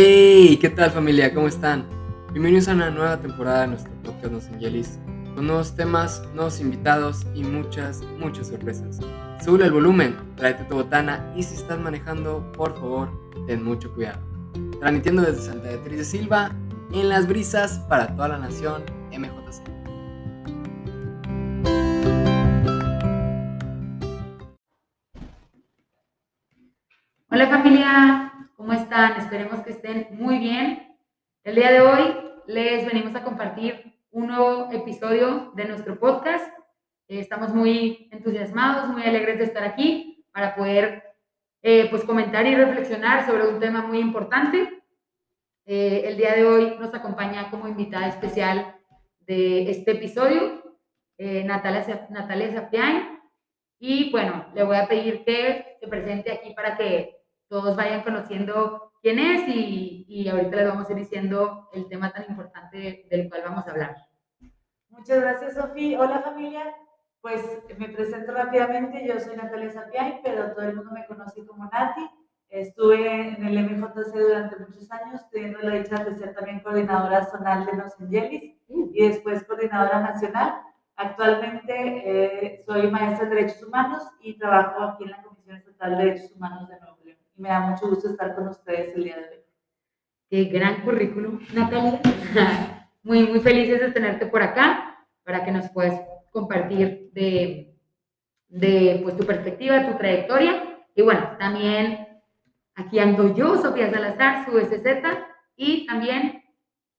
¡Hey! ¿Qué tal familia? ¿Cómo están? Bienvenidos a una nueva temporada de nuestro podcast Nos Angelis, con nuevos temas, nuevos invitados y muchas, muchas sorpresas. Sube el volumen, tráete tu botana y si estás manejando, por favor, ten mucho cuidado. Transmitiendo desde Santa Beatriz de Silva, en las brisas para toda la nación, MJC. Están? Esperemos que estén muy bien. El día de hoy les venimos a compartir un nuevo episodio de nuestro podcast. Eh, estamos muy entusiasmados, muy alegres de estar aquí para poder eh, pues comentar y reflexionar sobre un tema muy importante. Eh, el día de hoy nos acompaña como invitada especial de este episodio Natalia, Natalia Sapiain. Y bueno, le voy a pedir que se presente aquí para que todos vayan conociendo quién es y, y ahorita les vamos a ir diciendo el tema tan importante del cual vamos a hablar. Muchas gracias, Sofía. Hola, familia. Pues me presento rápidamente. Yo soy Natalia Sapiay, pero todo el mundo me conoce como Nati. Estuve en el MJC durante muchos años, teniendo la dicha de ser también coordinadora zonal de Los Angelis y después coordinadora nacional. Actualmente eh, soy maestra de Derechos Humanos y trabajo aquí en la Comisión Estatal de Derechos Humanos de Nuevo. Y me da mucho gusto estar con ustedes el día de hoy. Qué gran currículum, Natalia. Muy, muy felices de tenerte por acá para que nos puedas compartir de, de pues, tu perspectiva, tu trayectoria. Y bueno, también aquí ando yo, Sofía Salazar, su SZ, y también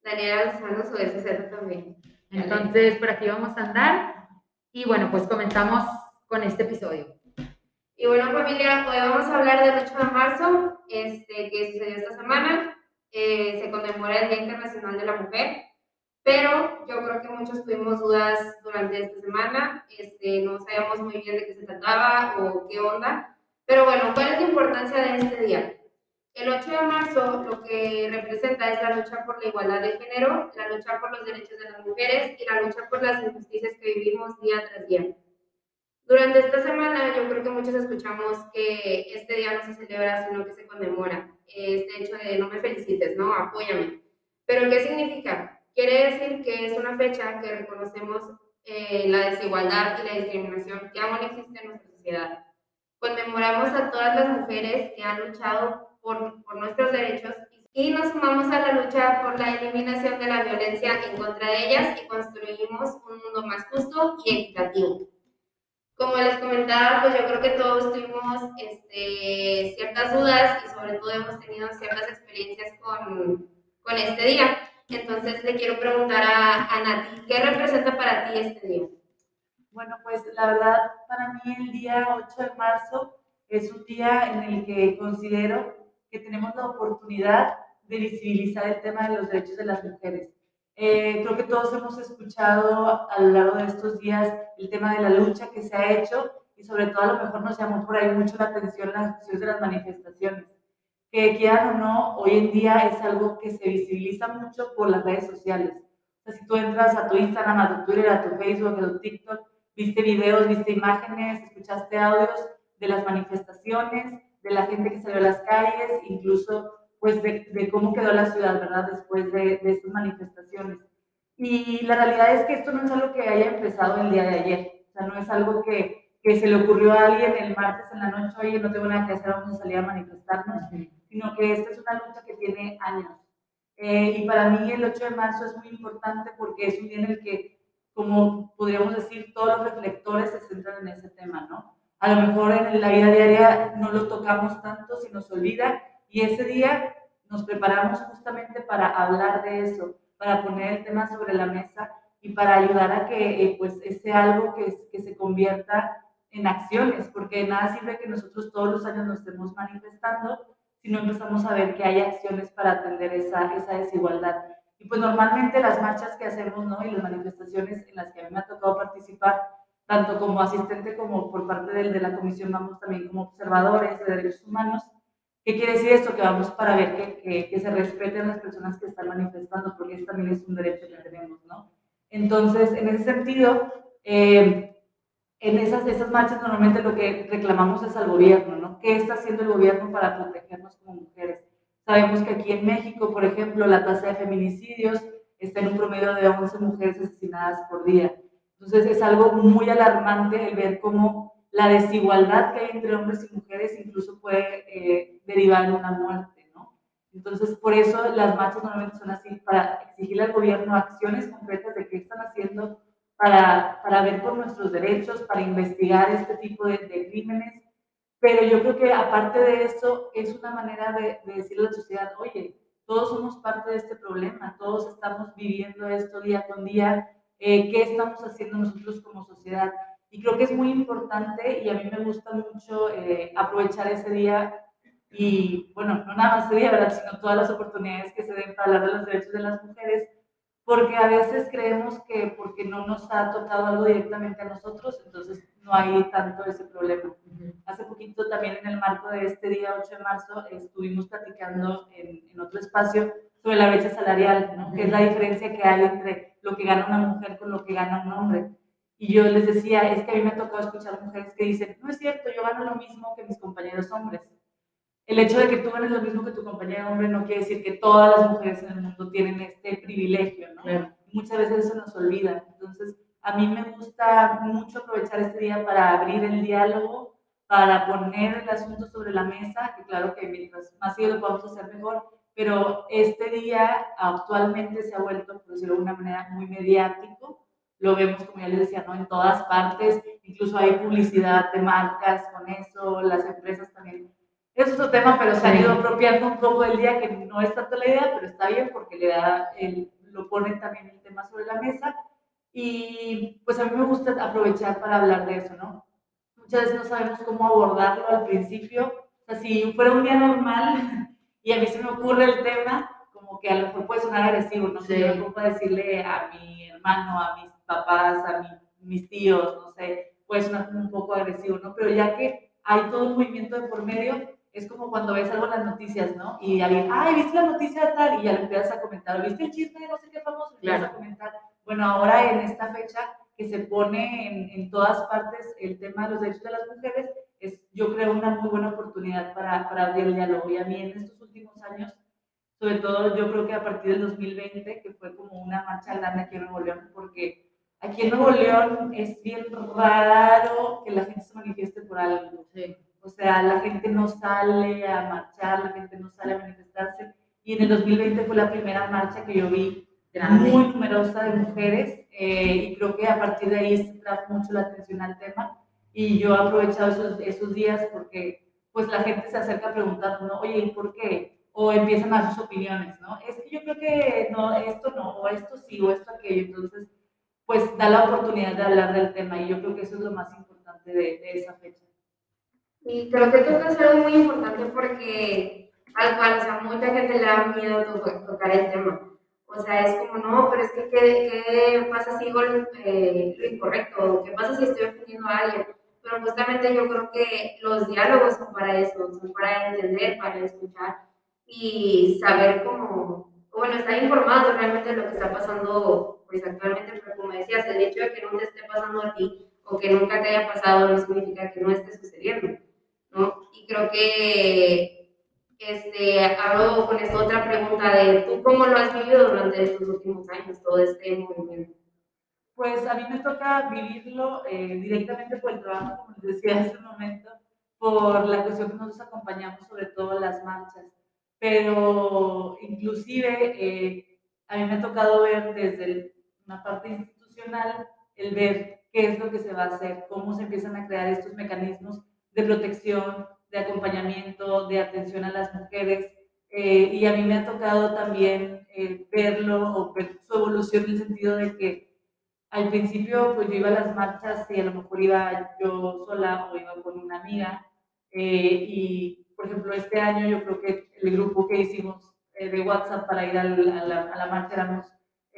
Daniela Lozano, su SZ también. Entonces, por aquí vamos a andar. Y bueno, pues comenzamos con este episodio. Y bueno, familia, hoy vamos a hablar del 8 de marzo, este, que sucedió esta semana. Eh, se conmemora el Día Internacional de la Mujer, pero yo creo que muchos tuvimos dudas durante esta semana, este, no sabíamos muy bien de qué se trataba o qué onda. Pero bueno, ¿cuál es la importancia de este día? El 8 de marzo lo que representa es la lucha por la igualdad de género, la lucha por los derechos de las mujeres y la lucha por las injusticias que vivimos día tras día. Durante esta semana yo creo que muchos escuchamos que este día no se celebra, sino que se conmemora. Este hecho de no me felicites, ¿no? Apóyame. Pero ¿qué significa? Quiere decir que es una fecha que reconocemos eh, la desigualdad y la discriminación que aún existe en nuestra sociedad. Conmemoramos a todas las mujeres que han luchado por, por nuestros derechos y nos sumamos a la lucha por la eliminación de la violencia en contra de ellas y construimos un mundo más justo y equitativo. Como les comentaba, pues yo creo que todos tuvimos este, ciertas dudas y sobre todo hemos tenido ciertas experiencias con, con este día. Entonces le quiero preguntar a, a Nati, ¿qué representa para ti este día? Bueno, pues la verdad, para mí el día 8 de marzo es un día en el que considero que tenemos la oportunidad de visibilizar el tema de los derechos de las mujeres. Eh, creo que todos hemos escuchado a lo largo de estos días el tema de la lucha que se ha hecho y sobre todo a lo mejor nos llamó por ahí mucho la atención las cuestiones de las manifestaciones. Que quieran o no, hoy en día es algo que se visibiliza mucho por las redes sociales. O sea, si tú entras a tu Instagram, a tu Twitter, a tu Facebook, a tu TikTok, viste videos, viste imágenes, escuchaste audios de las manifestaciones, de la gente que salió a las calles, incluso pues de, de cómo quedó la ciudad, ¿verdad? Después de, de estas manifestaciones. Y la realidad es que esto no es algo que haya empezado el día de ayer, o sea, no es algo que, que se le ocurrió a alguien el martes en la noche, oye, no tengo nada que hacer, vamos a salir a manifestarnos, sino que esta es una lucha que tiene años. Eh, y para mí el 8 de marzo es muy importante porque es un día en el que, como podríamos decir, todos los reflectores se centran en ese tema, ¿no? A lo mejor en la vida diaria no lo tocamos tanto, se nos olvida, y ese día nos preparamos justamente para hablar de eso, para poner el tema sobre la mesa y para ayudar a que eh, pues sea algo que, que se convierta en acciones, porque nada sirve que nosotros todos los años nos estemos manifestando si no empezamos a ver que hay acciones para atender esa, esa desigualdad. Y pues normalmente las marchas que hacemos, ¿no? Y las manifestaciones en las que a mí me ha tocado participar, tanto como asistente como por parte de, de la comisión, vamos también como observadores de derechos humanos, ¿Qué quiere decir esto? Que vamos para ver que, que, que, se respeten las personas que están manifestando, porque eso también es un derecho que tenemos, ¿no? Entonces, en ese sentido, eh, en esas, esas marchas normalmente lo que reclamamos es al gobierno, ¿no? ¿Qué está haciendo el gobierno para protegernos como mujeres? Sabemos que aquí en México, por ejemplo, la tasa de feminicidios está en un promedio de 11 mujeres asesinadas por día. Entonces es algo muy alarmante el ver cómo la desigualdad que hay entre hombres y mujeres incluso puede eh, derivar en una muerte, ¿no? Entonces, por eso las marchas normalmente son así, para exigirle al gobierno acciones concretas de qué están haciendo para, para ver por nuestros derechos, para investigar este tipo de, de, crímenes. Pero yo creo que aparte de eso, es una manera de, de decirle a la sociedad, oye, todos somos parte de este problema, todos estamos viviendo esto día con día, eh, qué estamos haciendo nosotros como sociedad. Y creo que es muy importante y a mí me gusta mucho eh, aprovechar ese día y, bueno, no nada más ese día, ¿verdad? Sino todas las oportunidades que se den para hablar de los derechos de las mujeres, porque a veces creemos que porque no nos ha tocado algo directamente a nosotros, entonces no hay tanto ese problema. Hace poquito también en el marco de este día 8 de marzo estuvimos platicando en, en otro espacio sobre la brecha salarial, ¿no? que es la diferencia que hay entre lo que gana una mujer con lo que gana un hombre. Y yo les decía, es que a mí me ha tocado escuchar mujeres que dicen, no es cierto, yo gano lo mismo que mis compañeros hombres. El hecho de que tú ganes lo mismo que tu compañero hombre no quiere decir que todas las mujeres en el mundo tienen este privilegio, ¿no? Muchas veces eso nos olvida. Entonces, a mí me gusta mucho aprovechar este día para abrir el diálogo, para poner el asunto sobre la mesa, que claro que mientras más seguido lo podamos hacer mejor, pero este día actualmente se ha vuelto, por decirlo de una manera, muy mediático lo vemos, como ya les decía, ¿no? en todas partes, incluso hay publicidad de marcas con eso, las empresas también. Es otro tema, pero se han ido apropiando un poco del día, que no es tanto la idea, pero está bien porque le da el, lo ponen también el tema sobre la mesa. Y pues a mí me gusta aprovechar para hablar de eso, ¿no? Muchas veces no sabemos cómo abordarlo al principio. O sea, si fuera un día normal y a mí se me ocurre el tema, como que a lo mejor puede sonar agresivo, no sé, yo puedo decirle a mi hermano, a mis papás, a mis tíos, no sé, puede sonar un poco agresivo, ¿no? Pero ya que hay todo un movimiento de por medio, es como cuando ves algo en las noticias, ¿no? Y alguien, ay, ¿viste la noticia de tal? Y ya le empiezas a comentar, ¿viste el chisme de no sé qué famoso? Y empiezas a comentar. Bueno, ahora en esta fecha que se pone en, en, todas partes el tema de los derechos de las mujeres, es, yo creo, una muy buena oportunidad para, para abrir el diálogo. Y a mí en estos últimos años, sobre todo yo creo que a partir del 2020, que fue como una marcha grande aquí en Nuevo León, porque Aquí en Nuevo León es bien raro que la gente se manifieste por algo. O sea, la gente no sale a marchar, la gente no sale a manifestarse. Y en el 2020 fue la primera marcha que yo vi muy numerosa de mujeres eh, y creo que a partir de ahí se trajo mucho la atención al tema y yo he aprovechado esos, esos días porque pues la gente se acerca preguntando, ¿no? Oye, ¿y por qué? O empiezan a dar sus opiniones, ¿no? Es que yo creo que no, esto no, o esto sí, o esto aquello. Entonces, pues da la oportunidad de hablar del tema y yo creo que eso es lo más importante de, de esa fecha. Y creo que tocas algo muy importante porque al cual, o sea, mucha gente le da miedo tocar el tema. O sea, es como, no, pero es que, ¿qué, qué pasa si digo eh, lo incorrecto? ¿Qué pasa si estoy ofendiendo a alguien? Pero justamente yo creo que los diálogos son para eso, son para entender, para escuchar y saber cómo, bueno, estar informados realmente de lo que está pasando pues actualmente, pero como decías, el hecho de que no te esté pasando a ti o que nunca te haya pasado no significa que no esté sucediendo, ¿no? Y creo que este, hago con esta otra pregunta de tú cómo lo has vivido durante estos últimos años, todo este movimiento. Pues a mí me toca vivirlo eh, directamente por el trabajo, como les decía hace un momento, por la cuestión que nosotros acompañamos, sobre todo las marchas. Pero inclusive eh, a mí me ha tocado ver desde el una parte institucional, el ver qué es lo que se va a hacer, cómo se empiezan a crear estos mecanismos de protección, de acompañamiento, de atención a las mujeres. Eh, y a mí me ha tocado también eh, verlo o ver su evolución en el sentido de que al principio pues yo iba a las marchas y a lo mejor iba yo sola o iba con una amiga. Eh, y por ejemplo este año yo creo que el grupo que hicimos de WhatsApp para ir a la, a la marcha éramos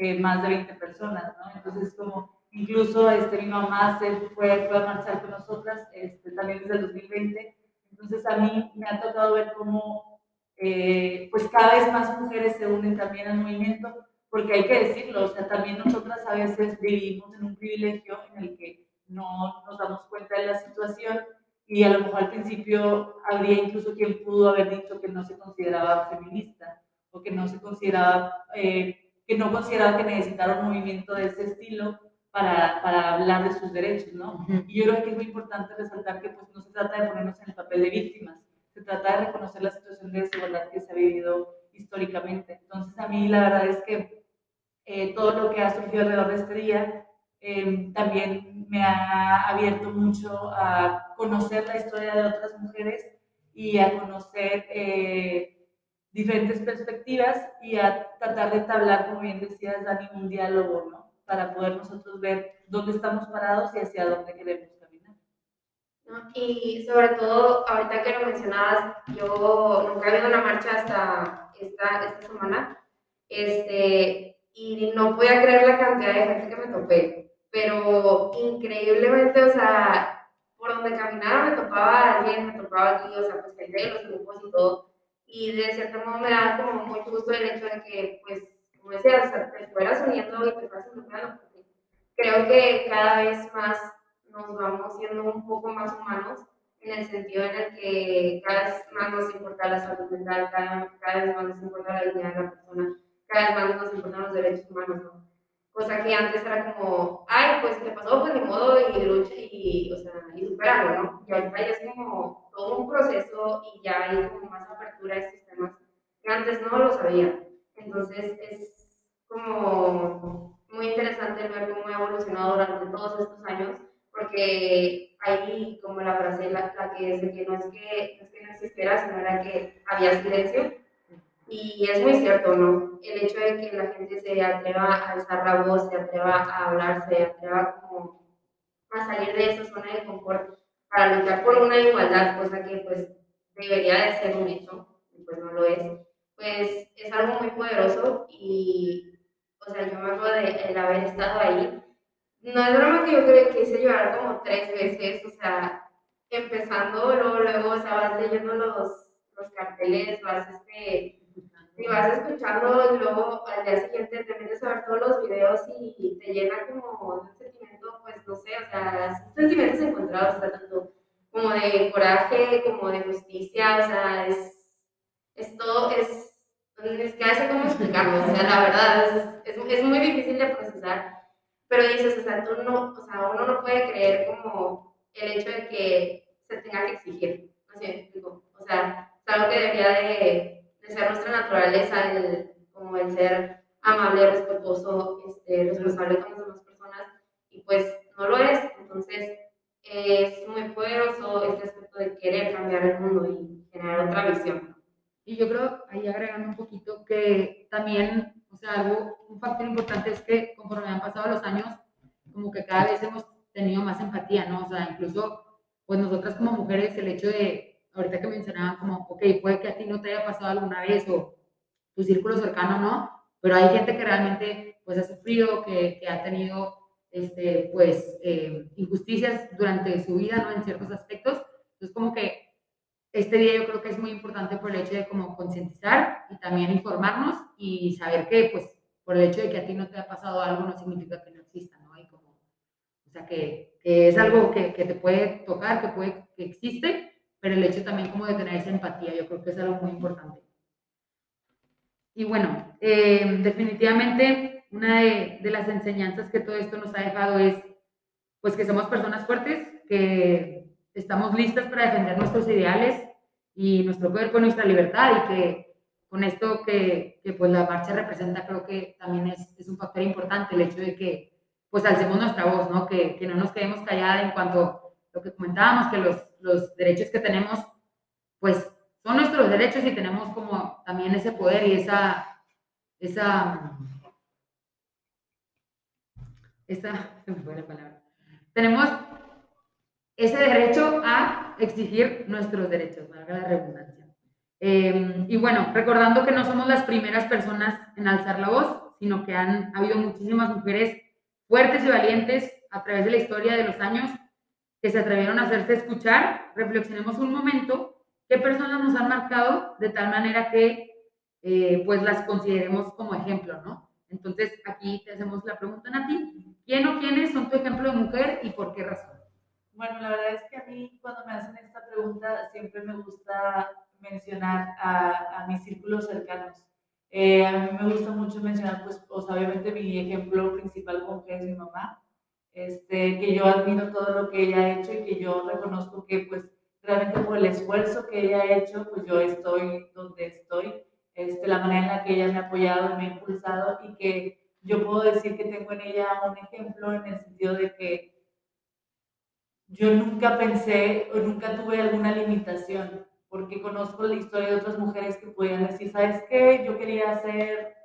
eh, más de 20 personas, ¿no? Entonces, como incluso este, mi mamá se fue, fue a marchar con nosotras este, también desde el 2020. Entonces, a mí me ha tocado ver cómo, eh, pues, cada vez más mujeres se unen también al movimiento, porque hay que decirlo, o sea, también nosotras a veces vivimos en un privilegio en el que no nos damos cuenta de la situación y a lo mejor al principio habría incluso quien pudo haber dicho que no se consideraba feminista o que no se consideraba, eh, que no consideraba que necesitara un movimiento de ese estilo para, para, hablar de sus derechos, ¿no? Y yo creo que es muy importante resaltar que pues no se trata de ponernos en el papel de víctimas, se trata de reconocer la situación de desigualdad que se ha vivido históricamente. Entonces a mí la verdad es que eh, todo lo que ha surgido alrededor de este día eh, también me ha abierto mucho a conocer la historia de otras mujeres y a conocer eh, diferentes perspectivas y a tratar de entablar, como bien decías, Dani, un diálogo, ¿no? Para poder nosotros ver dónde estamos parados y hacia dónde queremos caminar. ¿No? Y sobre todo, ahorita que lo mencionabas, yo nunca he habido una marcha hasta esta, esta semana, este, y no podía creer la cantidad de gente que me topé pero increíblemente, o sea, por donde caminaba me topaba a alguien, me topaba aquí, o sea, pues gente de los grupos y todo, y de cierto modo me da como muy gusto el hecho de que, pues, como decía, o sea, te fueras uniendo y te fueras involucrando, porque creo que cada vez más nos vamos siendo un poco más humanos en el sentido en el que cada vez más nos importa la salud mental, cada, cada vez más nos importa la dignidad de la persona, cada vez más nos importan los derechos humanos, ¿no? Cosa que antes era como, ay, pues te pasó, pues de modo y lucha y, o sea, y superarlo, ¿no? Y ahorita ya es como todo un proceso y ya hay como más apertura a estos temas que antes no lo sabía. Entonces es como muy interesante ver cómo ha evolucionado durante todos estos años, porque hay como la frase la, la que dice que no es que, no es que no existiera, sino era que había silencio y es muy cierto, ¿no? El hecho de que la gente se atreva a alzar la voz, se atreva a hablar, se atreva como a salir de esa zona de confort para luchar por una igualdad, cosa que pues debería de ser un hecho, y pues no lo es, pues es algo muy poderoso y, o sea, yo me acuerdo de el haber estado ahí. No es broma que yo creo que quise llorar como tres veces, o sea, empezando, luego, luego, o sea, vas leyendo los, los carteles, vas este y vas escuchando y luego al día siguiente te metes a ver todos los videos y te llena como un sentimiento, pues no sé, o sea, sentimientos encontrados, o sea, tanto como de coraje, como de justicia, o sea, es, es todo, es, es que hace cómo explicarlo, o sea, la verdad, es, es, muy difícil de procesar, pero dices, o sea, tú no, o sea, uno no puede creer como el hecho de que se tenga que exigir, no sé, digo, o sea, es algo que debería de de ser nuestra naturaleza, el, como el ser amable, respetuoso, este, responsable con las demás personas, y pues no lo es. Entonces, es muy poderoso este aspecto de querer cambiar el mundo y generar otra visión. Y yo creo, ahí agregando un poquito, que también, o sea, algo, un factor importante es que conforme han pasado los años, como que cada vez hemos tenido más empatía, ¿no? O sea, incluso, pues nosotras como mujeres, el hecho de ahorita que mencionaban como, ok, puede que a ti no te haya pasado alguna vez o tu círculo cercano no, pero hay gente que realmente pues ha sufrido, que, que ha tenido este, pues eh, injusticias durante su vida, ¿no? En ciertos aspectos. Entonces como que este día yo creo que es muy importante por el hecho de como concientizar y también informarnos y saber que pues por el hecho de que a ti no te ha pasado algo no significa que no exista, ¿no? Y como, o sea, que, que es algo que, que, te puede tocar, que, puede, que existe pero el hecho también como de tener esa empatía, yo creo que es algo muy importante. Y bueno, eh, definitivamente una de, las enseñanzas que todo esto nos ha dejado es pues que somos personas fuertes, que estamos listas para defender nuestros ideales y nuestro cuerpo, nuestra libertad y que con esto que, que pues la marcha representa creo que también es, es, un factor importante el hecho de que pues alcemos nuestra voz, ¿no? Que, que no nos quedemos calladas en cuanto lo que comentábamos, que los los derechos que tenemos, pues son nuestros derechos y tenemos como también ese poder y esa, esa, esa, se me fue la palabra. Tenemos ese derecho a exigir nuestros derechos, valga la redundancia. Eh, y bueno, recordando que no somos las primeras personas en alzar la voz, sino que han habido muchísimas mujeres fuertes y valientes a través de la historia de los años que se atrevieron a hacerse escuchar, reflexionemos un momento qué personas nos han marcado de tal manera que eh, pues las consideremos como ejemplo, ¿no? Entonces aquí te hacemos la pregunta, Nati, ¿quién o quiénes son tu ejemplo de mujer y por qué razón? Bueno, la verdad es que a mí cuando me hacen esta pregunta siempre me gusta mencionar a, a mis círculos cercanos. Eh, a mí me gusta mucho mencionar, pues, pues obviamente mi ejemplo principal con que es mi mamá, este, que yo admiro todo lo que ella ha hecho y que yo reconozco que, pues, realmente por el esfuerzo que ella ha hecho, pues yo estoy donde estoy, este, la manera en la que ella me ha apoyado y me ha impulsado y que yo puedo decir que tengo en ella un ejemplo en el sentido de que yo nunca pensé o nunca tuve alguna limitación, porque conozco la historia de otras mujeres que podían decir, ¿sabes qué? Yo quería ser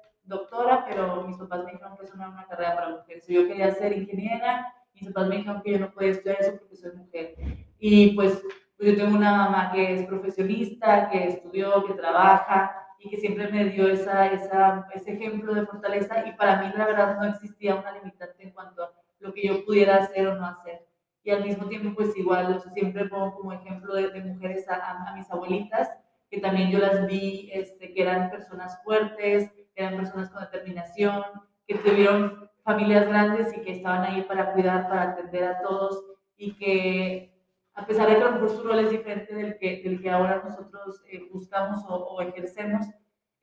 era una carrera para mujeres. Yo quería ser ingeniera, mis papás me dijeron que yo no podía estudiar eso porque soy mujer. Y pues, pues yo tengo una mamá que es profesionista, que estudió, que trabaja, y que siempre me dio esa, esa, ese ejemplo de fortaleza y para mí la verdad no existía una limitante en cuanto a lo que yo pudiera hacer o no hacer. Y al mismo tiempo, pues igual, siempre pongo como ejemplo de, de mujeres a, a, mis abuelitas, que también yo las vi, este, que eran personas fuertes, que eran personas con determinación, que tuvieron familias grandes y que estaban ahí para cuidar, para atender a todos y que a pesar de que su rol es diferente del que, del que ahora nosotros eh, buscamos o, o, ejercemos,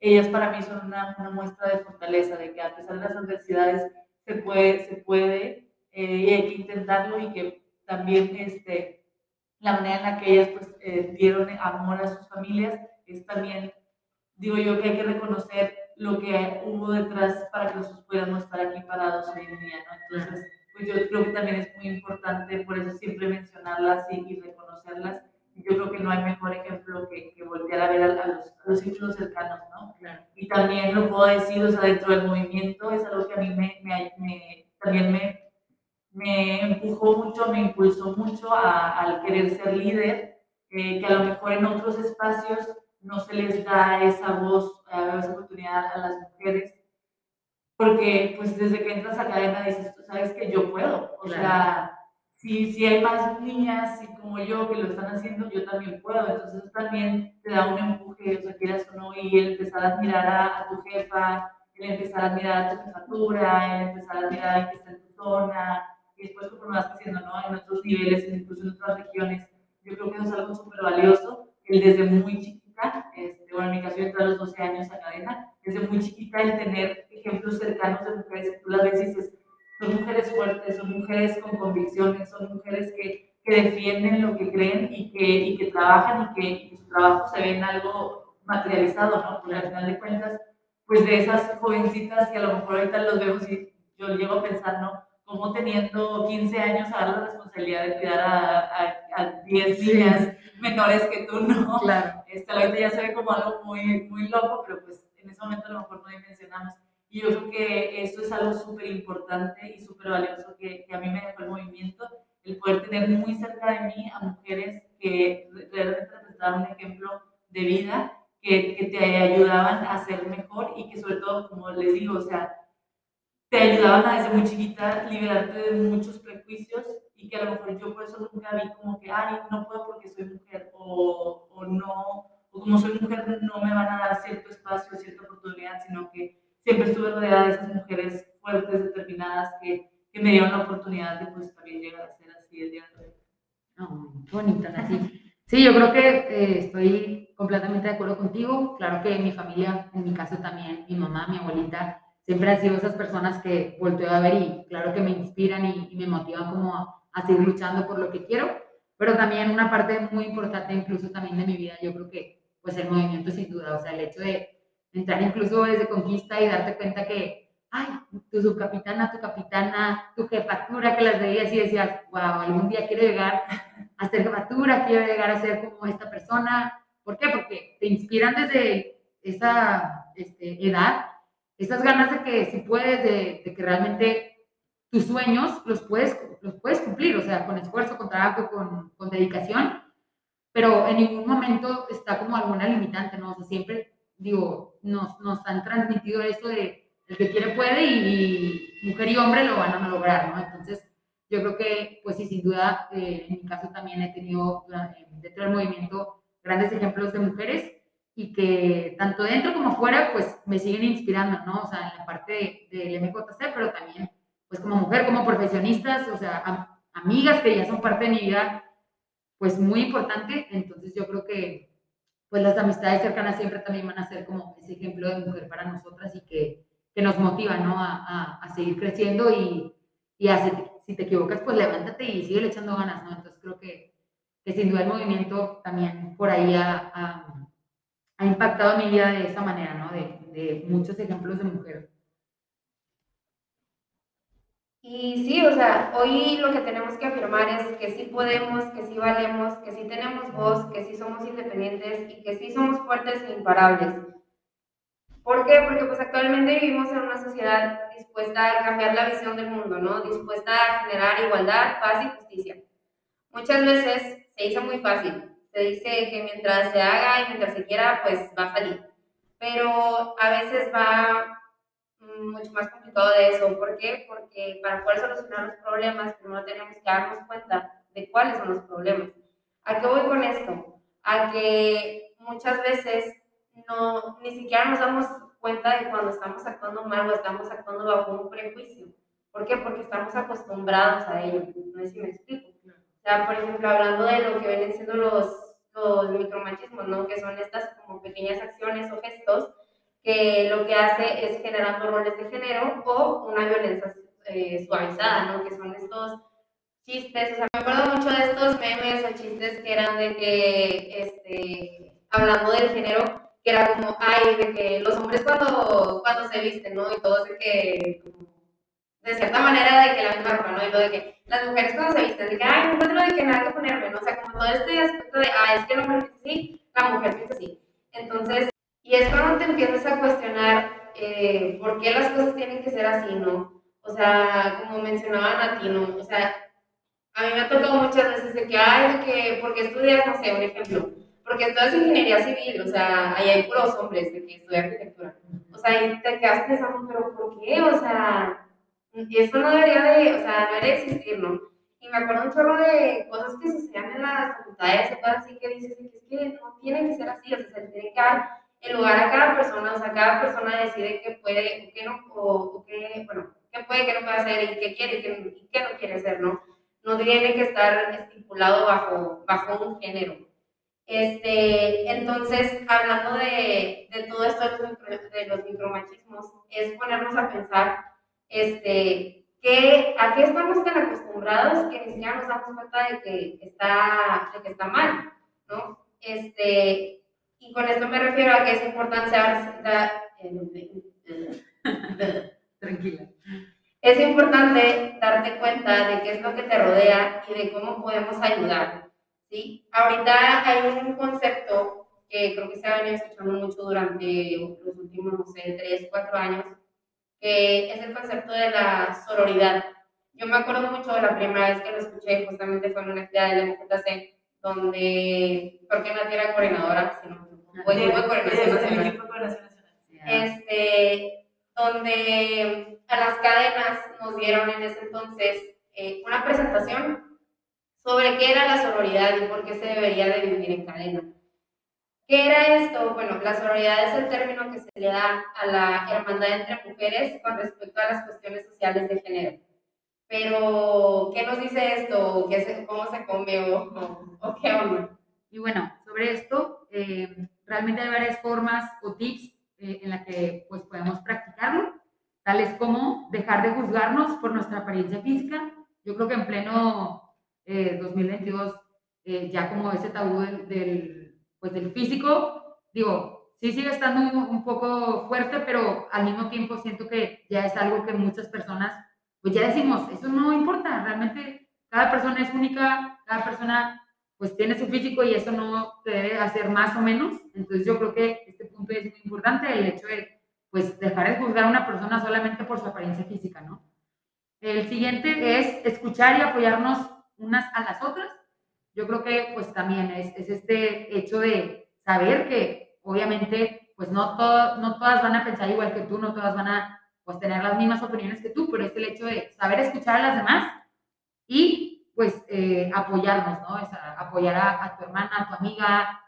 ellas para mí son una, una, muestra de fortaleza, de que a pesar de las adversidades se puede, se puede eh, y hay que intentarlo y que también este, la manera en la que ellas pues, eh, dieron amor a sus familias es también, digo yo, que hay que reconocer lo que hubo detrás para que nosotros pudiéramos estar aquí parados hoy en día, ¿no? Entonces, pues yo creo que también es muy importante, por eso siempre mencionarlas y, y reconocerlas. Yo creo que no hay mejor ejemplo que, que voltear a ver a, a los, a los círculos cercanos, ¿no? Claro. Y también lo puedo decir, o sea, dentro del movimiento es algo que a mí me, me, me también me, me empujó mucho, me impulsó mucho al querer ser líder, eh, que a lo mejor en otros espacios no se les da esa voz, esa oportunidad a las mujeres porque pues desde que entras a cadena dices, tú sabes que yo puedo, o claro. sea, si, si hay más niñas y como yo que lo están haciendo, yo también puedo, entonces eso también te da un empuje, o sea, quieras o no, y el empezar a admirar a, a tu jefa, el empezar a admirar a tu jefatura, el empezar a admirar a que está en tu zona, y después como vas haciendo, ¿no? En otros niveles, incluso en otras regiones, yo creo que eso es algo súper valioso, el desde muy chiquita, este, bueno, en mi caso yo entré a los 12 años a cadena, desde muy chiquita el tener ejemplos cercanos de mujeres que tú las ves y dices, son mujeres fuertes, son mujeres con convicciones, son mujeres que, que defienden lo que creen y que, y que trabajan y que, y que, su trabajo se ve en algo materializado, ¿no? Porque al final de cuentas, pues de esas jovencitas que a lo mejor ahorita los vemos y yo llego a pensar, ¿no? Como teniendo 15 años a la responsabilidad de cuidar a, a, a 10 sí. niñas menores que tú, ¿no? Claro. Este, ahorita ya se ve como algo muy, muy loco, pero pues en ese momento a lo mejor no dimensionamos. Y yo creo que esto es algo súper importante y súper valioso que, que, a mí me dejó el movimiento, el poder tener muy cerca de mí a mujeres que realmente representaban un ejemplo de vida, que, que, te ayudaban a ser mejor y que sobre todo, como les digo, o sea, te ayudaban a desde muy chiquita liberarte de muchos prejuicios y que a lo mejor yo por eso nunca vi como que, ay, no puedo porque soy mujer o, o no, o como soy mujer no me van a dar cierto espacio, cierta oportunidad, sino que siempre estuve rodeada de esas mujeres fuertes, determinadas, que, que me dieron la oportunidad de pues también llegar a ser así el día de hoy. Oh, bonita, así. Sí, yo creo que eh, estoy completamente de acuerdo contigo. Claro que mi familia, en mi caso también, mi mamá, mi abuelita, siempre han sido esas personas que volteo a ver y claro que me inspiran y, y me motivan como a, a, seguir luchando por lo que quiero. Pero también una parte muy importante incluso también de mi vida, yo creo que pues el movimiento sin duda, o sea, el hecho de entrar incluso desde conquista y darte cuenta que, ay, tu subcapitana, tu capitana, tu jefatura, que las veías y decías, wow, algún día quiero llegar a ser jefatura, quiero llegar a ser como esta persona. ¿Por qué? Porque te inspiran desde esa este, edad, esas ganas de que si puedes, de, de, que realmente tus sueños los puedes, los puedes cumplir, o sea, con esfuerzo, con trabajo, con, con dedicación, pero en ningún momento está como alguna limitante, ¿no? O sea, siempre digo, nos, nos han transmitido eso de el que quiere puede y, y, mujer y hombre lo van a lograr, ¿no? Entonces, yo creo que, pues sí, sin duda, eh, en mi caso también he tenido eh, dentro del movimiento grandes ejemplos de mujeres y que tanto dentro como fuera, pues me siguen inspirando, ¿no? O sea, en la parte del de MJC, pero también, pues como mujer, como profesionistas, o sea, amigas que ya son parte de mi vida, pues muy importante. Entonces, yo creo que pues las amistades cercanas siempre también van a ser como ese ejemplo de mujer para nosotras y que, que nos motiva, ¿no? A, a, a seguir creciendo y, y a, si te equivocas, pues levántate y sigue echando ganas, ¿no? Entonces creo que, que sin duda el movimiento también por ahí ha, ha, ha impactado mi vida de esa manera, ¿no? De, de muchos ejemplos de mujer. Y sí, o sea, hoy lo que tenemos que afirmar es que sí podemos, que sí valemos, que sí tenemos voz, que sí somos independientes y que sí somos fuertes e imparables. ¿Por qué? Porque pues actualmente vivimos en una sociedad dispuesta a cambiar la visión del mundo, ¿no? Dispuesta a generar igualdad, paz y justicia. Muchas veces se dice muy fácil, se dice que mientras se haga y mientras se quiera, pues va a salir. Pero a veces va mucho más complicado de eso. ¿Por qué? Porque para poder solucionar los problemas, primero tenemos que darnos cuenta de cuáles son los problemas. ¿A qué voy con esto? A que muchas veces no, ni siquiera nos damos cuenta de cuando estamos actuando mal o estamos actuando bajo un prejuicio. ¿Por qué? Porque estamos acostumbrados a ello. No sé si me explico. O sea, por ejemplo, hablando de lo que vienen siendo los, los micromachismos, ¿no? Que son estas como pequeñas acciones o gestos que lo que hace es generando roles de género o una violencia eh, suavizada, ¿no? Que son estos chistes, o sea, me acuerdo mucho de estos memes o chistes que eran de que, este, hablando del género, que era como, ay, de que los hombres cuando, cuando se visten, ¿no? Y todo de que, de cierta manera, de que la misma ropa, ¿no? Y lo de que las mujeres cuando se visten, de que, ay, no encuentro de que nada que ponerme, ¿no? O sea, como todo este aspecto de, ah, es que el hombre piensa así, la mujer piensa así. Entonces, y es cuando te empiezas a cuestionar eh, por qué las cosas tienen que ser así, ¿no? O sea, como mencionaban a ti, ¿no? O sea, a mí me ha tocado muchas veces de que, ay, de que, porque estudias, no sé, un ejemplo, porque estudias ingeniería civil, o sea, ahí hay puros hombres de que estudian arquitectura. O sea, y te quedas pensando, pero ¿por qué? O sea, y eso no debería de, o sea, no debería existir, ¿no? Y me acuerdo un chorro de cosas que sucedían en las facultades cosas así que dices es que no tiene que ser así, o sea, se tiene que dar el lugar a cada persona, o sea, cada persona decide qué puede, qué no, o, qué, bueno, qué puede, qué no puede hacer y qué quiere y qué, no quiere hacer, ¿no? No tiene que estar estipulado bajo, bajo un género. Este, entonces, hablando de, de todo esto de los, de los, micromachismos, es ponernos a pensar, este, que, a qué estamos tan acostumbrados que ni siquiera nos damos cuenta de que está, de que está mal, ¿no? Este, y con esto me refiero a que es importante dar, Tranquila. Es importante darte cuenta de qué es lo que te rodea y de cómo podemos ayudar. ¿sí? Ahorita hay un concepto que creo que se ha venido escuchando mucho durante los últimos, no sé, 3, 4 años, que es el concepto de la sororidad. Yo me acuerdo mucho de la primera vez que lo escuché, justamente fue en una actividad de la MJC, donde, porque no era coordinadora, buen equipo de coordinación Este, donde a las cadenas nos dieron en ese entonces eh, una presentación sobre qué era la sororidad y por qué se debería de vivir en cadena. ¿Qué era esto? Bueno, la sororidad es el término que se le da a la hermandad entre mujeres con respecto a las cuestiones sociales de género. Pero, ¿qué nos dice esto? ¿Qué ¿Cómo se come o, o, qué onda? Y bueno, sobre esto, eh, realmente hay varias formas o tips eh, en las que pues podemos practicarlo, tales como dejar de juzgarnos por nuestra apariencia física. Yo creo que en pleno 2022 eh, ya como ese tabú del, pues del físico, digo, sí sigue estando un, un, poco fuerte, pero al mismo tiempo siento que ya es algo que muchas personas, pues ya decimos, eso no importa, realmente cada persona es única, cada persona pues tiene su físico y eso no te debe hacer más o menos. Entonces yo creo que este punto es muy importante, el hecho de pues dejar de juzgar a una persona solamente por su apariencia física, ¿no? El siguiente es escuchar y apoyarnos unas a las otras. Yo creo que pues también es, es este hecho de saber que obviamente pues no, todo, no todas van a pensar igual que tú, no todas van a pues tener las mismas opiniones que tú, pero es el hecho de saber escuchar a las demás y pues eh, apoyarnos, ¿no? Es apoyar a, tu hermana, a tu amiga,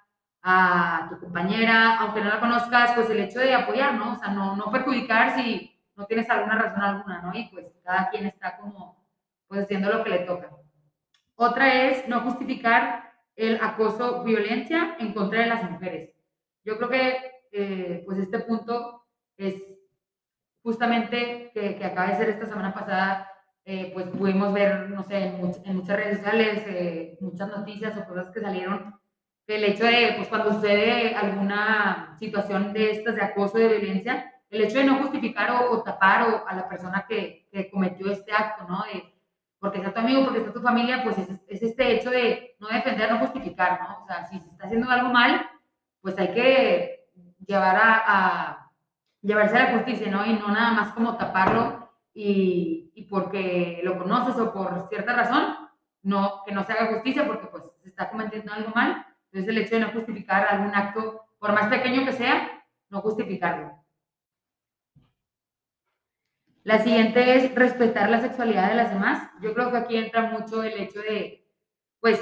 a tu compañera, aunque no la conozcas, pues el hecho de apoyar, ¿no? O sea, no, no perjudicar si no tienes alguna razón alguna, ¿no? Y pues cada quien está como, pues haciendo lo que le toca. Otra es no justificar el acoso, violencia en contra de las mujeres. yo creo que eh, pues este punto es justamente que, que acaba de ser esta semana pasada, eh, pues pudimos ver, no sé, en, much- en muchas redes sociales, eh, muchas noticias o cosas que salieron, el hecho de, pues cuando sucede alguna situación de estas de acoso, de violencia, el hecho de no justificar o, o tapar o a la persona que, que cometió este acto, ¿no? De, porque está tu amigo, porque está tu familia, pues es, es este hecho de no defender, no justificar, ¿no? O sea, si se está haciendo algo mal, pues hay que llevar a, a llevarse a la justicia, ¿no? Y no nada más como taparlo y, y porque lo conoces o por cierta razón, no, que no se haga justicia porque pues se está cometiendo algo mal. Entonces el hecho de no justificar algún acto, por más pequeño que sea, no justificarlo. La siguiente es respetar la sexualidad de las demás. Yo creo que aquí entra mucho el hecho de, pues,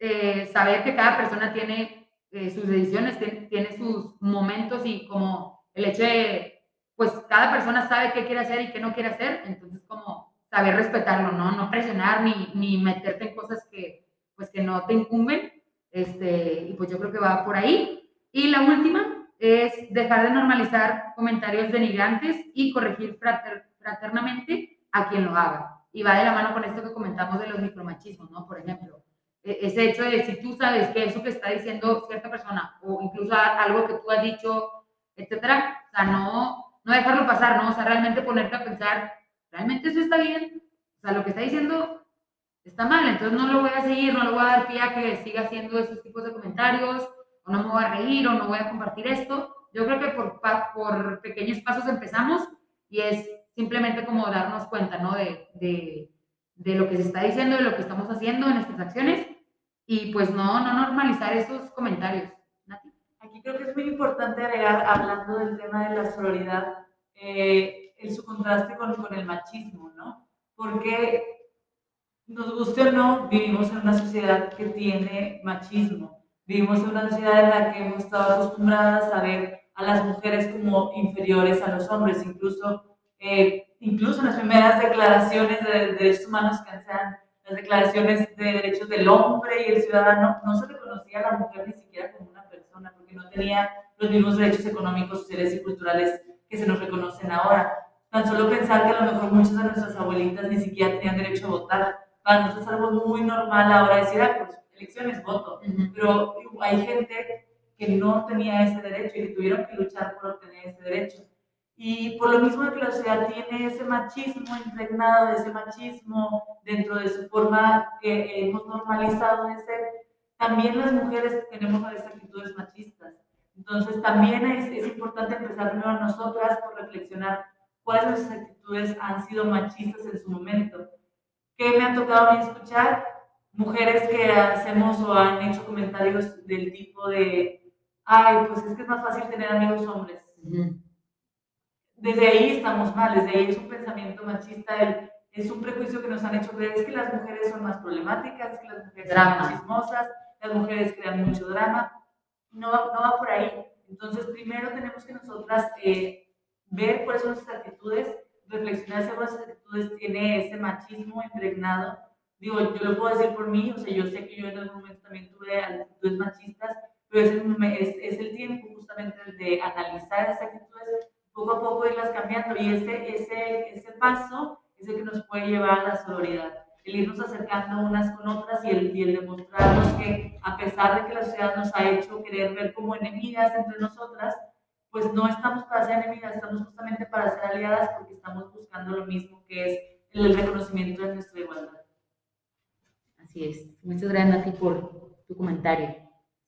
eh, saber que cada persona tiene eh, sus decisiones, tiene, tiene sus momentos y como el hecho de, pues, cada persona sabe qué quiere hacer y qué no quiere hacer, entonces como saber respetarlo, ¿no? No presionar ni, ni meterte en cosas que, pues, que no te incumben, este, y pues yo creo que va por ahí. Y la última es dejar de normalizar comentarios denigrantes y corregir frater- fraternamente a quien lo haga. Y va de la mano con esto que comentamos de los micromachismos, ¿no? Por ejemplo, e- ese hecho de si tú sabes que eso que está diciendo cierta persona o incluso algo que tú has dicho, etcétera, o sea, no, no dejarlo pasar, ¿no? O sea, realmente ponerte a pensar, ¿realmente eso está bien? O sea, lo que está diciendo está mal, entonces no lo voy a seguir, no le voy a dar pie a que siga haciendo esos tipos de comentarios, o no me voy a reír, o no voy a compartir esto. Yo creo que por, por pequeños pasos empezamos y es simplemente como darnos cuenta, ¿no? De, de, de lo que se está diciendo, de lo que estamos haciendo en nuestras acciones y pues no, no normalizar esos comentarios. Aquí creo que es muy importante agregar, hablando del tema de la sororidad, eh, su contraste con, con el machismo, ¿no? Porque nos guste o no, vivimos en una sociedad que tiene machismo. Vivimos en una sociedad en la que hemos estado acostumbradas a ver a las mujeres como inferiores a los hombres, incluso, eh, incluso en las primeras declaraciones de derechos humanos que sean las declaraciones de derechos del hombre y el ciudadano, no se reconocía a la mujer ni siquiera como una persona, porque no tenía los mismos derechos económicos, sociales y culturales que se nos reconocen ahora. Tan solo pensar que a lo mejor muchas de nuestras abuelitas ni siquiera tenían derecho a votar. Para nosotros es algo muy normal ahora decir, ah, pues elecciones, voto. Pero hay gente que no tenía ese derecho y que tuvieron que luchar por obtener ese derecho. Y por lo mismo que la sociedad tiene ese machismo impregnado, ese machismo dentro de su forma que hemos normalizado de ser, también las mujeres tenemos a veces actitudes machistas. Entonces también es, es importante empezar primero nosotras por reflexionar cuáles de nuestras actitudes han sido machistas en su momento. ¿Qué me ha tocado a mí escuchar? Mujeres que hacemos o han hecho comentarios del tipo de, ay, pues es que es más fácil tener amigos hombres desde ahí estamos mal, desde ahí es un pensamiento machista, el- es un prejuicio que nos han hecho creer, es que las mujeres son más problemáticas, es que las mujeres Drama. son más chismosas, las mujeres crean mucho drama, no, no va por ahí. Entonces, primero tenemos que nosotras eh, ver cuáles son nuestras actitudes, reflexionar si algunas actitudes tiene ese machismo impregnado. Digo, yo lo puedo decir por mí, o sea, yo sé que yo en algún momento también tuve actitudes machistas, pero es el, es, es el tiempo justamente de analizar esas actitudes poco a poco irlas cambiando y ese, ese, ese paso es el que nos puede llevar a la sororidad, el irnos acercando unas con otras y el, y el demostrarnos que a pesar de que la sociedad nos ha hecho querer ver como enemigas entre nosotras, pues no estamos para ser enemigas, estamos justamente para ser aliadas porque estamos buscando lo mismo que es el reconocimiento de nuestra igualdad. Así es. Muchas gracias, Nati, por tu comentario.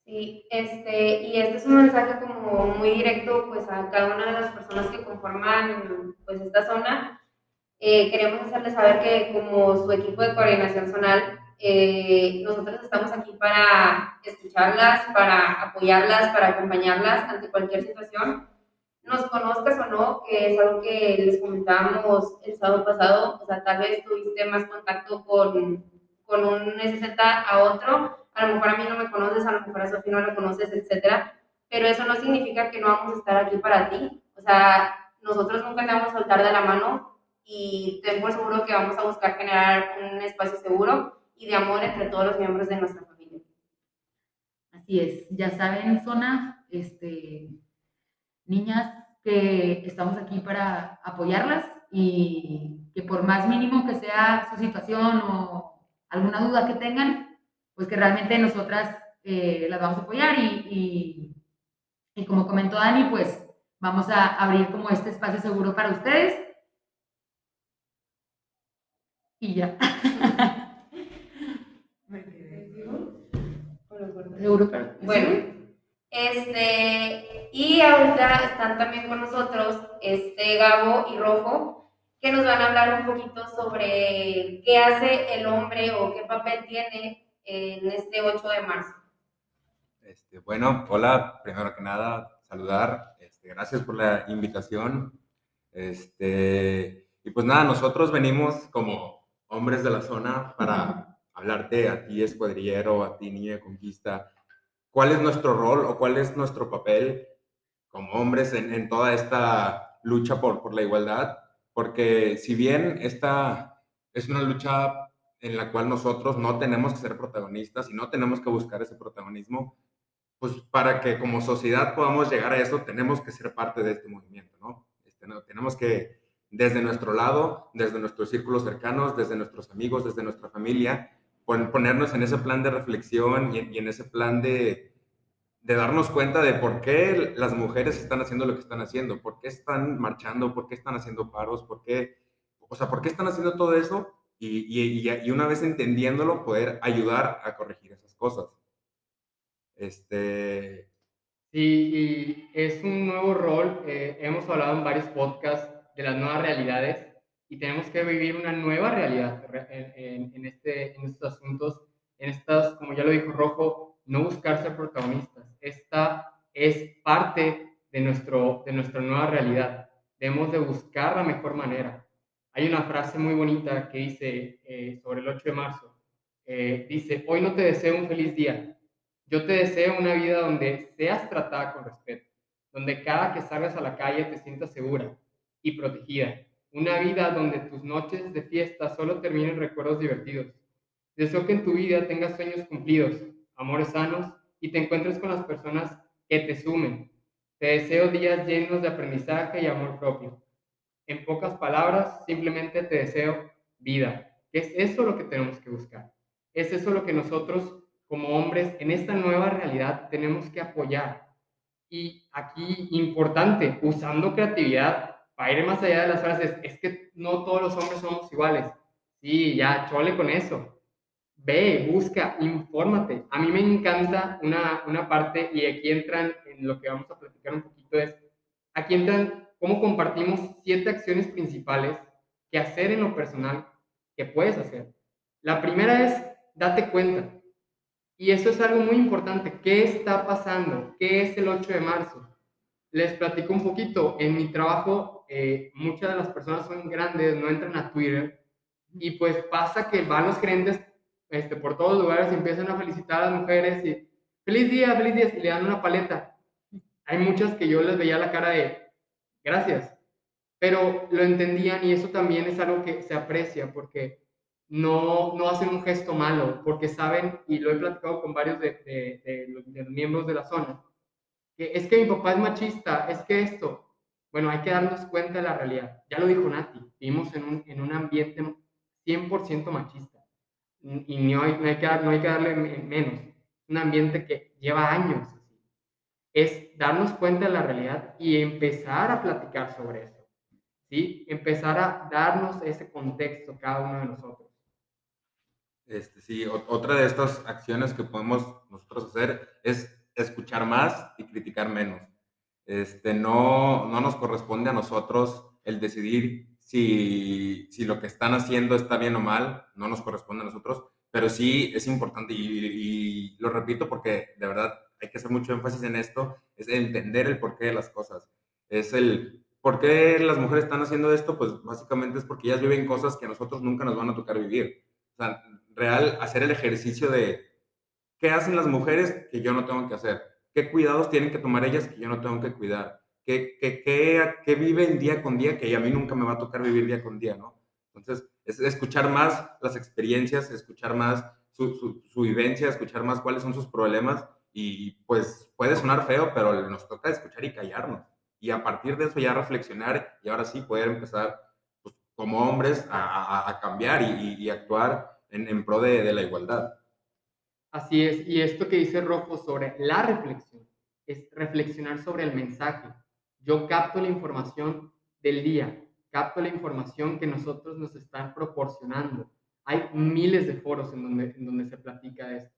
Sí, este, y este es un mensaje como muy directo pues a cada una de las personas que conforman pues esta zona. Eh, queremos hacerles saber que como su equipo de coordinación zonal, eh, nosotros estamos aquí para escucharlas, para apoyarlas, para acompañarlas ante cualquier situación. Nos conozcas o no, que es algo que les comentábamos el sábado pasado, o sea, tal vez tuviste más contacto con, con un SZ a otro, a lo mejor a mí no me conoces, a lo mejor a Sofía no la conoces, etcétera, pero eso no significa que no vamos a estar aquí para ti. O sea, nosotros nunca te vamos a soltar de la mano y ten por seguro que vamos a buscar generar un espacio seguro y de amor entre todos los miembros de nuestra familia. Así es, ya saben, zona, este, niñas que estamos aquí para apoyarlas y que por más mínimo que sea su situación o alguna duda que tengan, pues que realmente nosotras eh, las vamos a apoyar y, y, como comentó Dani, pues vamos a abrir como este espacio seguro para ustedes. Y ya. Seguro Bueno, este, y ahorita están también con nosotros este Gabo y Rojo, que nos van a hablar un poquito sobre qué hace el hombre o qué papel tiene en este 8 de marzo. Este, bueno, hola, primero que nada, saludar, este, gracias por la invitación. Este, y pues nada, nosotros venimos como hombres de la zona para hablarte a ti, escuadrillero, a ti, niña de conquista, cuál es nuestro rol o cuál es nuestro papel como hombres en, en toda esta lucha por, por la igualdad, porque si bien esta es una lucha en la cual nosotros no tenemos que ser protagonistas y no tenemos que buscar ese protagonismo, pues para que como sociedad podamos llegar a eso, tenemos que ser parte de este movimiento, ¿no? Este, ¿no? Tenemos que, desde nuestro lado, desde nuestros círculos cercanos, desde nuestros amigos, desde nuestra familia, ponernos en ese plan de reflexión y, en ese plan de, de darnos cuenta de por qué las mujeres están haciendo lo que están haciendo, por qué están marchando, por qué están haciendo paros, por qué, o sea, por qué están haciendo todo eso y, y, y, una vez entendiéndolo, poder ayudar a corregir esas cosas. Este... Y es un nuevo rol. Eh, hemos hablado en varios podcasts de las nuevas realidades y tenemos que vivir una nueva realidad este, en estos asuntos, en estas, como ya lo dijo Rojo, no buscar ser protagonistas. Esta es parte de, nuestro, de nuestra nueva realidad. Debemos de buscar la mejor manera. Hay una frase muy bonita que dice eh, sobre el 8 de marzo. Eh, dice, hoy no te deseo un feliz día. Yo te deseo una vida donde seas tratada con respeto, donde cada que salgas a la calle te sientas segura y protegida una vida donde tus noches de fiesta solo terminen recuerdos divertidos. Deseo que en tu vida tengas sueños cumplidos, amores sanos y te encuentres con las personas que te sumen. Te deseo días llenos de aprendizaje y amor propio. En pocas palabras, simplemente te deseo vida. Es eso lo que tenemos que buscar. Es eso lo que nosotros como hombres en esta nueva realidad tenemos que apoyar. Y aquí importante, usando creatividad, para ir más allá de las frases, es que no todos los hombres somos iguales. Sí, ya, chole con eso. Ve, busca, infórmate. A mí me encanta una, una parte, y aquí entran en lo que vamos a platicar un poquito, es, aquí entran cómo compartimos siete acciones principales que hacer en lo personal que puedes hacer. La primera es, date cuenta. Y eso es algo muy importante. ¿Qué está pasando? ¿Qué es el 8 de marzo? Les platico un poquito. En mi trabajo eh, muchas de las personas son grandes, no entran a Twitter y pues pasa que van los gerentes este, por todos lugares y empiezan a felicitar a las mujeres y feliz día, feliz día y le dan una paleta. Hay muchas que yo les veía la cara de gracias, pero lo entendían y eso también es algo que se aprecia porque no, no hacen un gesto malo, porque saben, y lo he platicado con varios de, los, de los miembros de la zona, que es que mi papá es machista, es que esto, bueno, hay que darnos cuenta de la realidad. Ya lo dijo Nati, vivimos en un, en un ambiente 100% machista y no hay, no hay, que, no hay que darle menos. Un ambiente que lleva años. Es darnos cuenta de la realidad y empezar a platicar sobre eso. ¿sí? Empezar a darnos ese contexto cada uno de nosotros. Este, sí, otra de estas acciones que podemos nosotros hacer es escuchar más y criticar menos. Este, no, no nos corresponde a nosotros el decidir si, si, lo que están haciendo está bien o mal, no nos corresponde a nosotros, pero sí es importante y, y, lo repito porque de verdad hay que hacer mucho énfasis en esto, es entender el porqué de las cosas. Es el por qué las mujeres están haciendo esto, pues básicamente es porque ellas viven cosas que a nosotros nunca nos van a tocar vivir. O sea, real, hacer el ejercicio de qué hacen las mujeres que yo no tengo que hacer qué cuidados tienen que tomar ellas que yo no tengo que cuidar, qué, qué, qué, qué viven día con día que a mí nunca me va a tocar vivir día con día, ¿no? Entonces, es escuchar más las experiencias, escuchar más su, su, su vivencia, escuchar más cuáles son sus problemas y pues puede sonar feo, pero nos toca escuchar y callarnos. Y a partir de eso ya reflexionar y ahora sí poder empezar pues, como hombres a, a, cambiar y, y, actuar en, en pro de, de la igualdad. Así es, y esto que dice Rojo sobre la reflexión, es reflexionar sobre el mensaje. Yo capto la información del día, capto la información que nosotros nos están proporcionando. Hay miles de foros en donde, se platica esto.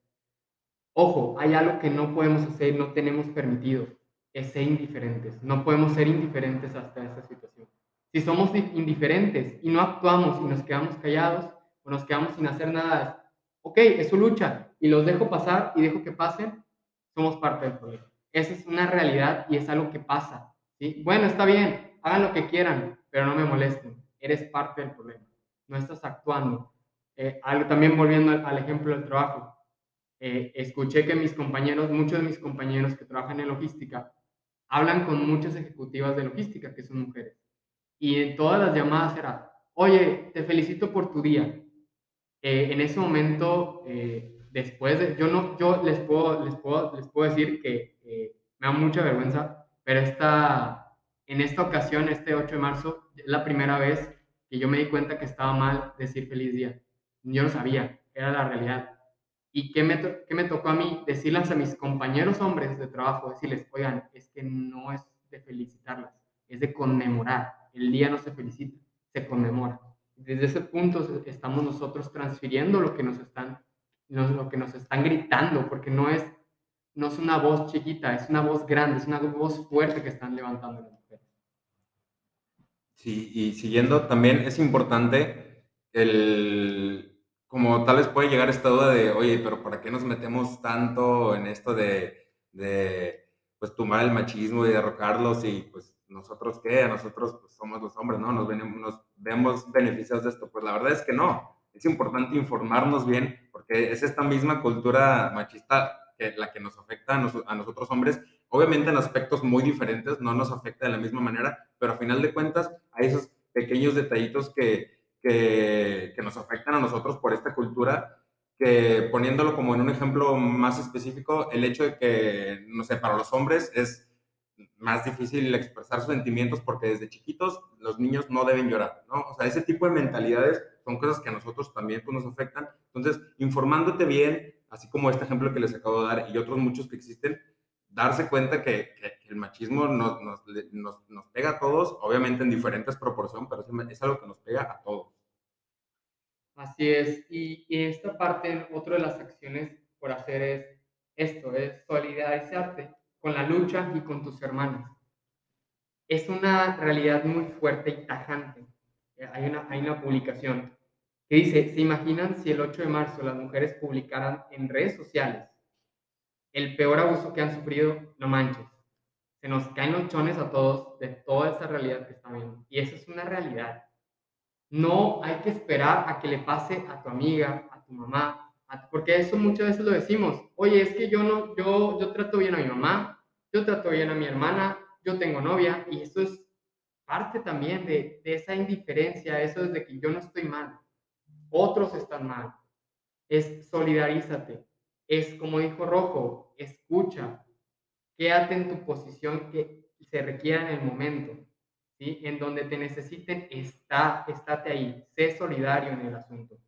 Ojo, hay algo que no podemos hacer, no tenemos permitido, es ser indiferentes. No podemos ser indiferentes hasta esa situación. Si somos indiferentes y no actuamos y nos quedamos callados o nos quedamos sin hacer nada, ok, es su lucha y los dejo pasar y dejo que pasen, somos parte del problema. Esa es una realidad y es algo que pasa. ¿sí? Bueno, está bien, hagan lo que quieran, pero no me molesten. Eres parte del problema. No estás actuando. Eh, también volviendo al, ejemplo del trabajo. Eh, escuché que mis compañeros, muchos de mis compañeros que trabajan en logística, hablan con muchas ejecutivas de logística que son mujeres. Y en todas las llamadas era, oye, te felicito por tu día. Eh, en ese momento, después de, yo no, yo les puedo, les puedo, les puedo decir que me da mucha vergüenza, pero esta, en esta ocasión, este 8 de marzo, es la primera vez que yo me di cuenta que estaba mal decir feliz día. Yo no sabía, era la realidad. ¿Y qué me, qué me tocó a mí? Decirles a mis compañeros hombres de trabajo, decirles, oigan, es que no es de felicitarlas, es de conmemorar. El día no se felicita, se conmemora. Desde ese punto estamos nosotros transfiriendo lo que nos están, lo que nos están gritando, porque no es, no es una voz chiquita, es una voz grande, es una voz fuerte que están levantando. Sí, y siguiendo, también es importante el, como tal vez puede llegar esta duda de, oye, pero ¿para qué nos metemos tanto en esto de, de pues, tumbar el machismo y derrocarlos y pues nosotros qué, nosotros pues, somos los hombres, ¿no? Nos, venimos, nos vemos beneficiados de esto. Pues la verdad es que no. Es importante informarnos bien porque es esta misma cultura machista que, la que nos afecta a, a nosotros hombres Obviamente en aspectos muy diferentes, no nos afecta de la misma manera, pero a final de cuentas hay esos pequeños detallitos que, que, nos afectan a nosotros por esta cultura, que poniéndolo como en un ejemplo más específico, el hecho de que, no sé, para los hombres es más difícil expresar sus sentimientos porque desde chiquitos los niños no deben llorar, ¿no? O sea, ese tipo de mentalidades son cosas que a nosotros también pues, nos afectan. Entonces, informándote bien, así como este ejemplo que les acabo de dar y otros muchos que existen, darse cuenta que, el machismo nos, nos, nos, pega a todos, obviamente en diferentes proporciones, pero es algo que nos pega a todos. Así es, y, y esta parte, otra de las acciones por hacer es esto, es solidarizarte con la lucha y con tus hermanas. Es una realidad muy fuerte y tajante. Hay una, hay una publicación que dice, ¿se imaginan si el 8 de marzo las mujeres publicaran en redes sociales el peor abuso que han sufrido, no manches. Se nos caen los chones a todos de toda esa realidad que está viendo. Y esa es una realidad. No hay que esperar a que le pase a tu amiga, a tu mamá, porque eso muchas veces lo decimos. Oye, es que yo no, yo, yo trato bien a mi mamá, yo trato bien a mi hermana, yo tengo novia, y eso es parte también de, de esa indiferencia, eso es de que yo no estoy mal, otros están mal. Es solidarízate, es como dijo Rojo, escucha, quédate en tu posición que se requiera en el momento, ¿sí? En donde te necesiten, está, estate ahí, sé solidario en el asunto.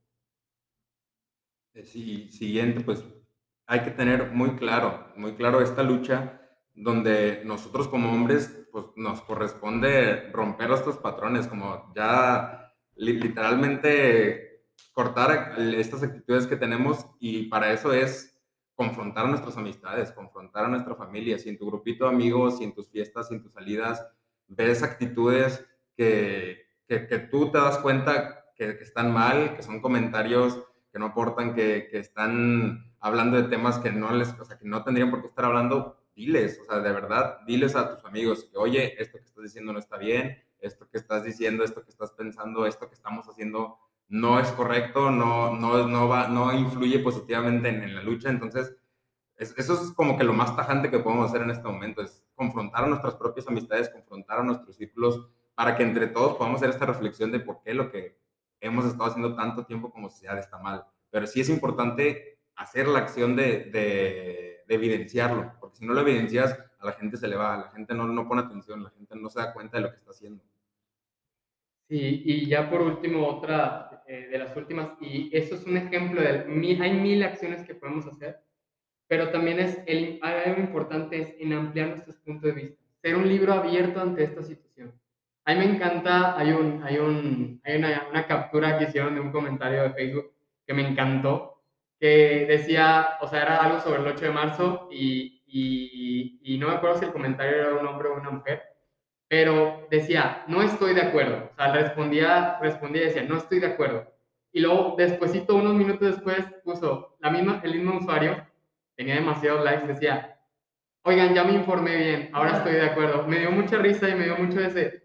Eh, sí, siguiente, pues hay que tener muy claro, muy claro esta lucha donde nosotros como hombres, pues nos corresponde romper estos patrones, como ya literalmente cortar estas actitudes que tenemos y para eso es confrontar a nuestras amistades, confrontar a nuestra familia, si en tu grupito de amigos, si en tus fiestas, si en tus salidas ves actitudes que, que, tú te das cuenta que, están mal, que son comentarios que no aportan, que, que, están hablando de temas que no les, o sea, que no tendrían por qué estar hablando, diles, o sea, de verdad, diles a tus amigos que, oye, esto que estás diciendo no está bien, esto que estás diciendo, esto que estás pensando, esto que estamos haciendo no es correcto, no, no, no, va, no influye positivamente en, la lucha. Entonces, eso es como que lo más tajante que podemos hacer en este momento, es confrontar a nuestras propias amistades, confrontar a nuestros círculos, para que entre todos podamos hacer esta reflexión de por qué lo que hemos estado haciendo tanto tiempo como sociedad está mal. Pero sí es importante hacer la acción de, de, de evidenciarlo, porque si no lo evidencias, a la gente se le va, la gente no, no pone atención, la gente no se da cuenta de lo que está haciendo. Sí, y ya por último, otra eh, de las últimas, y eso es un ejemplo de, mil, hay mil acciones que podemos hacer, pero también es, el, algo importante es en ampliar nuestros puntos de vista, ser un libro abierto ante esta situación. A mí me encanta, hay, un, hay, un, hay una, una captura que hicieron de un comentario de Facebook que me encantó, que decía, o sea, era algo sobre el 8 de marzo y, y, y no me acuerdo si el comentario era un hombre o una mujer, pero decía, no estoy de acuerdo. O sea, respondía, respondía y decía, no estoy de acuerdo. Y luego, despuésito, unos minutos después, puso la misma, el mismo usuario, tenía demasiados likes, decía, oigan, ya me informé bien, ahora estoy de acuerdo. Me dio mucha risa y me dio mucho ese,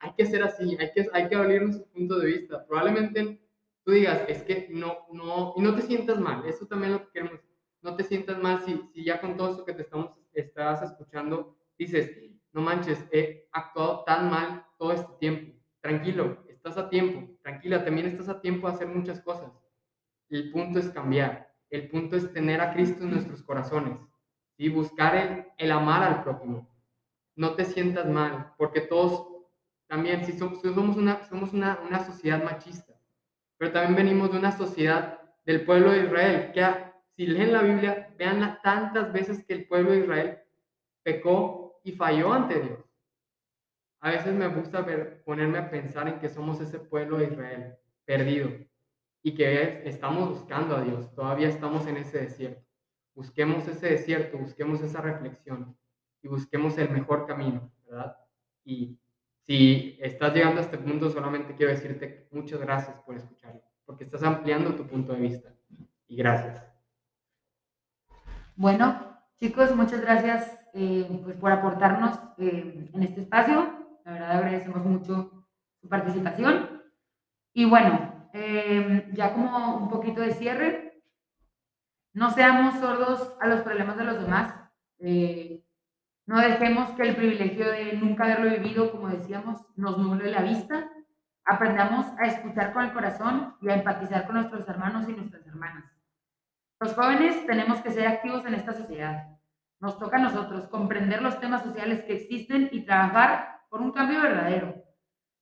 hay que ser así, hay que, hay que abrir nuestro punto de vista. Probablemente tú digas, es que no, no, y no te sientas mal, eso también lo que queremos, no te sientas mal si, si ya con todo eso que te estamos, estás escuchando, dices, no manches, he actuado tan mal todo este tiempo. Tranquilo, estás a tiempo, tranquila, también estás a tiempo de hacer muchas cosas. El punto es cambiar, el punto es tener a Cristo en nuestros corazones y buscar el, el amar al prójimo. No te sientas mal, porque todos también, si somos, somos, una, somos una, una sociedad machista, pero también venimos de una sociedad del pueblo de Israel, que si leen la Biblia, vean tantas veces que el pueblo de Israel pecó y falló ante Dios. A veces me gusta ver, ponerme a pensar en que somos ese pueblo de Israel perdido y que estamos buscando a Dios, todavía estamos en ese desierto. Busquemos ese desierto, busquemos esa reflexión y busquemos el mejor camino, ¿verdad? Y si estás llegando a este punto, solamente quiero decirte muchas gracias por escucharlo, porque estás ampliando tu punto de vista. Y gracias. Bueno, chicos, muchas gracias eh, pues por aportarnos eh, en este espacio. La verdad agradecemos mucho su participación. Y bueno, eh, ya como un poquito de cierre, no seamos sordos a los problemas de los demás. No dejemos que el privilegio de nunca haberlo vivido, como decíamos, nos nuble la vista. Aprendamos a escuchar con el corazón y a empatizar con nuestros hermanos y nuestras hermanas. Los jóvenes tenemos que ser activos en esta sociedad nos toca a nosotros comprender los temas sociales que existen y trabajar por un cambio verdadero,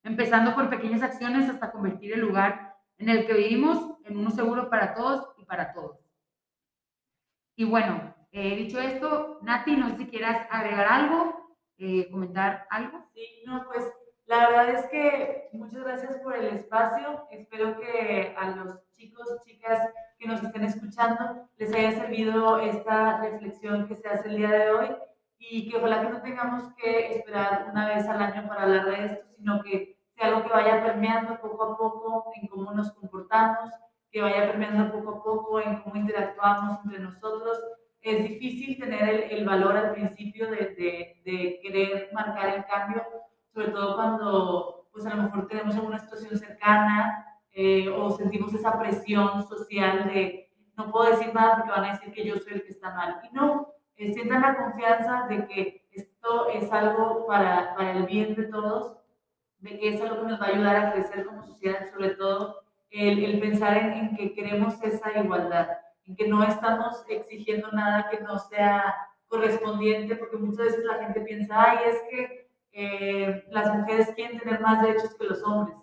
empezando por pequeñas acciones hasta convertir el lugar en el que vivimos en uno seguro para todos y para todos. Y bueno, eh, dicho esto, Nati, no sé si quieras agregar algo, eh, comentar algo. Sí, no, pues la verdad es que muchas gracias por el espacio. Espero que a los chicos, chicas que nos estén escuchando les haya servido esta reflexión que se hace el día de hoy y que ojalá que no tengamos que esperar una vez al año para hablar de esto, sino que sea algo que vaya permeando poco a poco en cómo nos comportamos, que vaya permeando poco a poco en cómo interactuamos entre nosotros. Es difícil tener el, el valor al principio de, de, de, querer marcar el cambio, sobre todo cuando pues a lo mejor tenemos alguna situación cercana eh, o sentimos esa presión social de no puedo decir nada porque van a decir que yo soy el que está mal. Y no, eh, sientan la confianza de que esto es algo para, para el bien de todos, de que es algo que nos va a ayudar a crecer como sociedad, sobre todo el, el pensar en, en, que queremos esa igualdad, en que no estamos exigiendo nada que no sea correspondiente, porque muchas veces la gente piensa, ay, es que eh, las mujeres quieren tener más derechos que los hombres.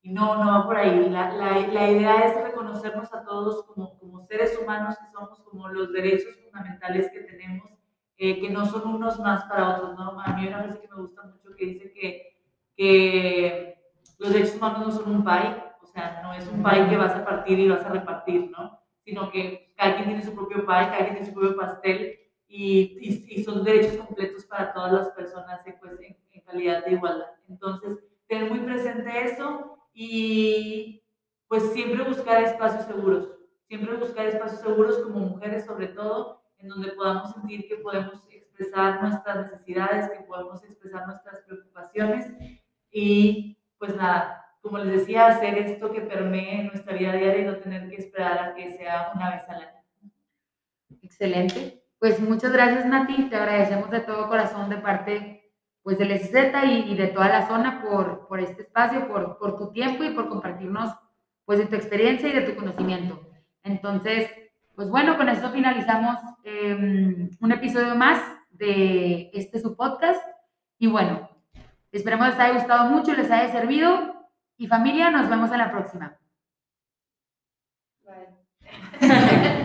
Y no, no va por ahí. La, la, la idea es reconocernos a todos como, como, seres humanos que somos, como los derechos fundamentales que tenemos, eh, que no son unos más para otros. ¿no? A mí una frase que me gusta mucho que dice que, que los derechos humanos no son un pie, o sea, no es un pie que vas a partir y vas a repartir, ¿no? Sino que cada quien tiene su propio pie, cada quien tiene su propio pastel y, y, y son derechos completos para todas las personas eh, pues, en, en calidad de igualdad. Entonces, tener muy presente eso y pues siempre buscar espacios seguros, siempre buscar espacios seguros como mujeres sobre todo, en donde podamos sentir que podemos expresar nuestras necesidades, que podemos expresar nuestras preocupaciones y pues nada, como les decía, hacer esto que permee nuestra vida diaria y no tener que esperar a que sea una vez al año. Excelente. Pues muchas gracias Nati, te agradecemos de todo corazón de parte pues del SZ y, y, de toda la zona por, por este espacio, por, por, tu tiempo y por compartirnos pues de tu experiencia y de tu conocimiento. Entonces, Pues bueno, con esto finalizamos em, un episodio más de este su podcast. Y bueno, esperemos les haya gustado mucho, les haya servido. Y familia, nos vemos en la próxima. Bye.